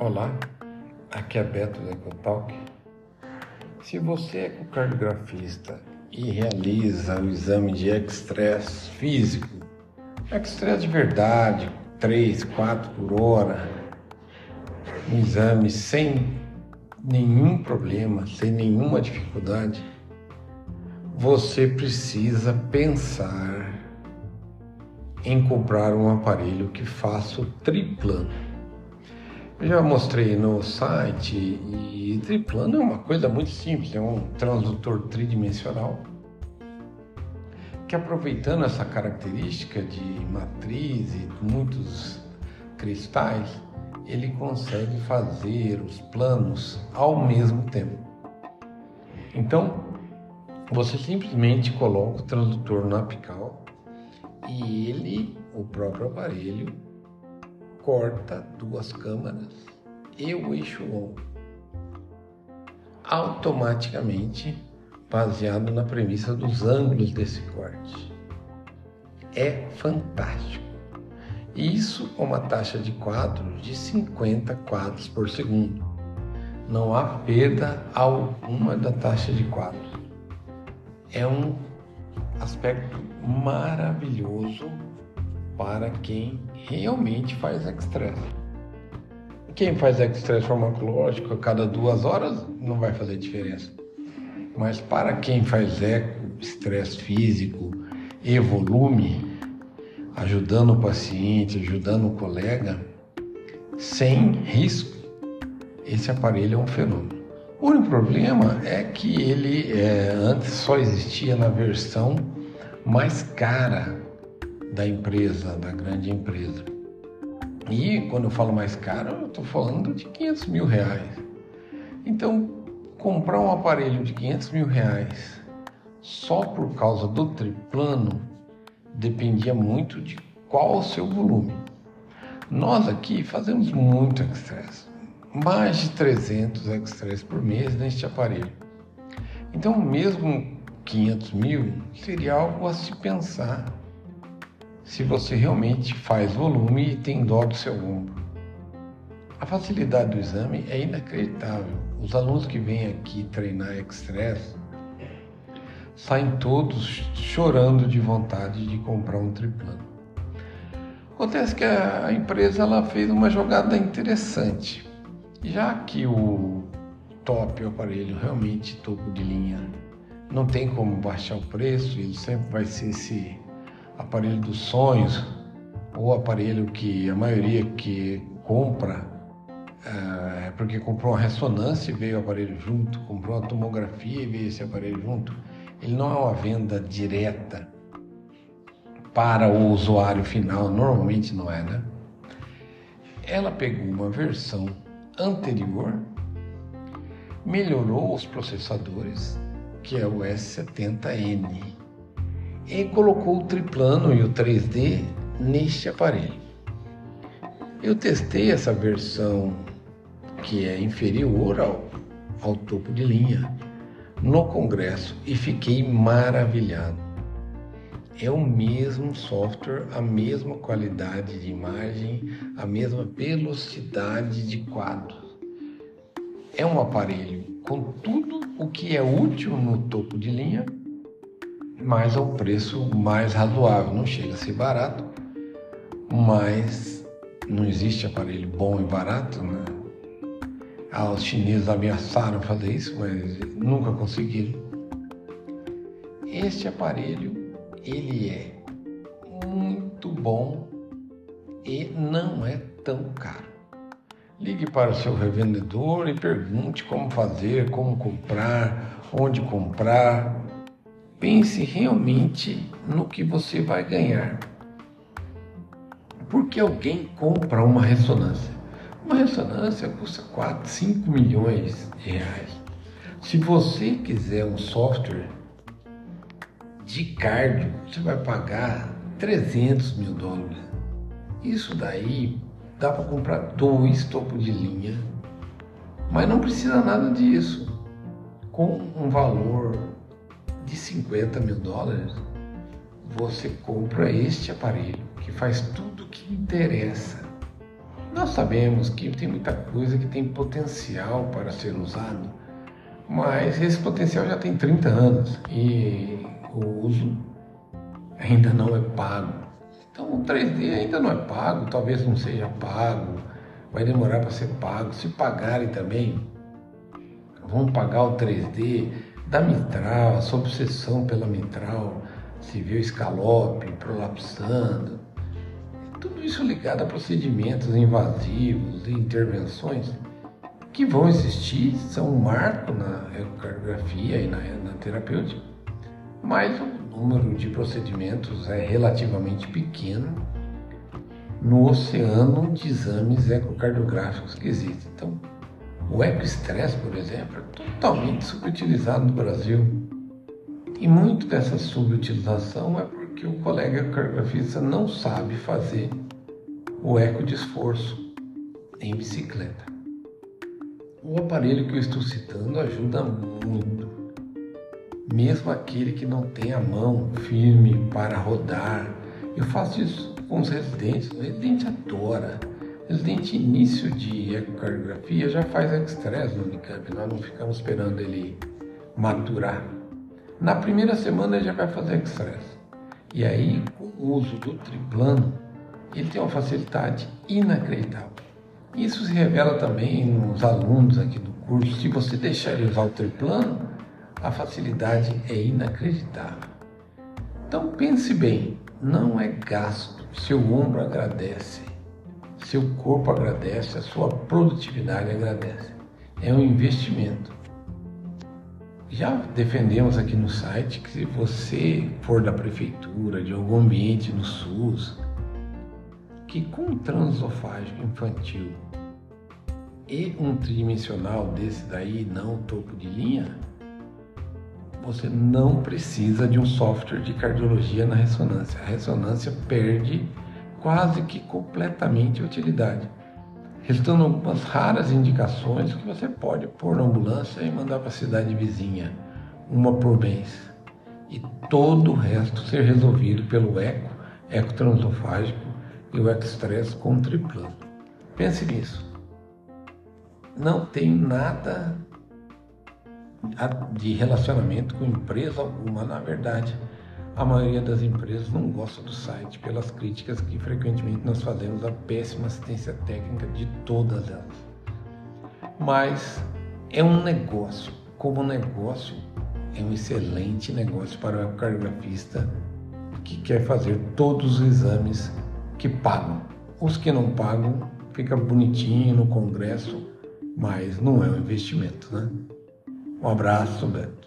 Olá, aqui é Beto da Ecotalk. Se você é ecocardiografista e realiza o exame de estresse físico, estresse de verdade, 3, 4 por hora, um exame sem nenhum problema, sem nenhuma dificuldade, você precisa pensar em comprar um aparelho que faça o triplano. Já mostrei no site e triplano é uma coisa muito simples, é um transdutor tridimensional que aproveitando essa característica de matriz e muitos cristais, ele consegue fazer os planos ao mesmo tempo. Então, você simplesmente coloca o transdutor no apical e ele, o próprio aparelho, corta duas câmaras e o eixo longo. Automaticamente, baseado na premissa dos ângulos desse corte. É fantástico. Isso é uma taxa de quadros de 50 quadros por segundo. Não há perda alguma da taxa de quadros. É um aspecto maravilhoso para quem realmente faz extrato. Quem faz extrato farmacológico a cada duas horas não vai fazer diferença. Mas para quem faz eco, estresse físico e volume, ajudando o paciente, ajudando o colega, sem risco, esse aparelho é um fenômeno. O único problema é que ele é, antes só existia na versão mais cara da empresa, da grande empresa. E quando eu falo mais caro, eu estou falando de 500 mil reais. Então, comprar um aparelho de 500 mil reais só por causa do triplano dependia muito de qual o seu volume. Nós aqui fazemos muito excesso, mais de 300 extras por mês neste aparelho. Então, mesmo 500 mil seria algo a se pensar se você realmente faz volume e tem dó do seu ombro. A facilidade do exame é inacreditável. Os alunos que vêm aqui treinar Express saem todos chorando de vontade de comprar um triplano. Acontece que a empresa ela fez uma jogada interessante. Já que o top, o aparelho realmente topo de linha, não tem como baixar o preço, ele sempre vai ser esse aparelho dos sonhos, ou aparelho que a maioria que compra eh, é porque comprou uma ressonância e veio o aparelho junto, comprou uma tomografia e veio esse aparelho junto. Ele não é uma venda direta para o usuário final, normalmente não é, né? Ela pegou uma versão anterior, melhorou os processadores, que é o S70N, e colocou o triplano e o 3D neste aparelho. Eu testei essa versão que é inferior ao, ao topo de linha no congresso e fiquei maravilhado. É o mesmo software, a mesma qualidade de imagem, a mesma velocidade de quadros. É um aparelho com tudo o que é útil no topo de linha mas ao preço mais razoável. Não chega a ser barato, mas não existe aparelho bom e barato, né? Ah, os chineses ameaçaram fazer isso, mas nunca conseguiram. Este aparelho, ele é muito bom e não é tão caro. Ligue para o seu revendedor e pergunte como fazer, como comprar, onde comprar, pense realmente no que você vai ganhar. Porque alguém compra uma ressonância? Uma ressonância custa 4, 5 milhões de reais. Se você quiser um software de cardio, você vai pagar 300 mil dólares. Isso daí dá para comprar dois topos de linha, mas não precisa nada disso. Com um valor de 50 mil dólares, você compra este aparelho que faz tudo o que interessa Nós sabemos que tem muita coisa que tem potencial para ser usado, mas esse potencial já tem 30 anos e o uso ainda não é pago. Então o 3D ainda não é pago, talvez não seja pago, vai demorar para ser pago. Se pagarem também, vão pagar o 3D da mitral, essa obsessão pela mitral, se o escalope prolapsando, tudo isso ligado a procedimentos invasivos e intervenções que vão existir, são um marco na ecocardiografia e na, na terapêutica, mas o número de procedimentos é relativamente pequeno no oceano de exames ecocardiográficos que existem. Então, o ecoestresse, por exemplo, é totalmente subutilizado no Brasil. E muito dessa subutilização é porque o colega cardiografista não sabe fazer o eco de esforço em bicicleta. O aparelho que eu estou citando ajuda muito. Mesmo aquele que não tem a mão firme para rodar. Eu faço isso com os residentes. O residente adora Residente início de ecocardiografia já faz estresse no Unicamp, nós não ficamos esperando ele maturar. Na primeira semana ele já vai fazer estresse. E aí, com o uso do triplano, ele tem uma facilidade inacreditável. Isso se revela também nos alunos aqui do curso. Se você deixar ele usar o triplano, a facilidade é inacreditável. Então pense bem, não é gasto, seu ombro agradece seu corpo agradece, a sua produtividade agradece. É um investimento. Já defendemos aqui no site que se você for da prefeitura, de algum ambiente no SUS, que com transofágico infantil e um tridimensional desse daí, não topo de linha, você não precisa de um software de cardiologia na ressonância. A ressonância perde quase que completamente utilidade, restando algumas raras indicações que você pode pôr na ambulância e mandar para a cidade vizinha, uma por mês, e todo o resto ser resolvido pelo eco, eco transofágico e o eco-stress com triplano. Pense nisso. Não tem nada de relacionamento com empresa alguma, na verdade a maioria das empresas não gosta do site pelas críticas que frequentemente nós fazemos à péssima assistência técnica de todas elas. Mas é um negócio, como negócio, é um excelente negócio para o cardiografista que quer fazer todos os exames que pagam. Os que não pagam fica bonitinho no congresso, mas não é um investimento, né? Um abraço, Beto.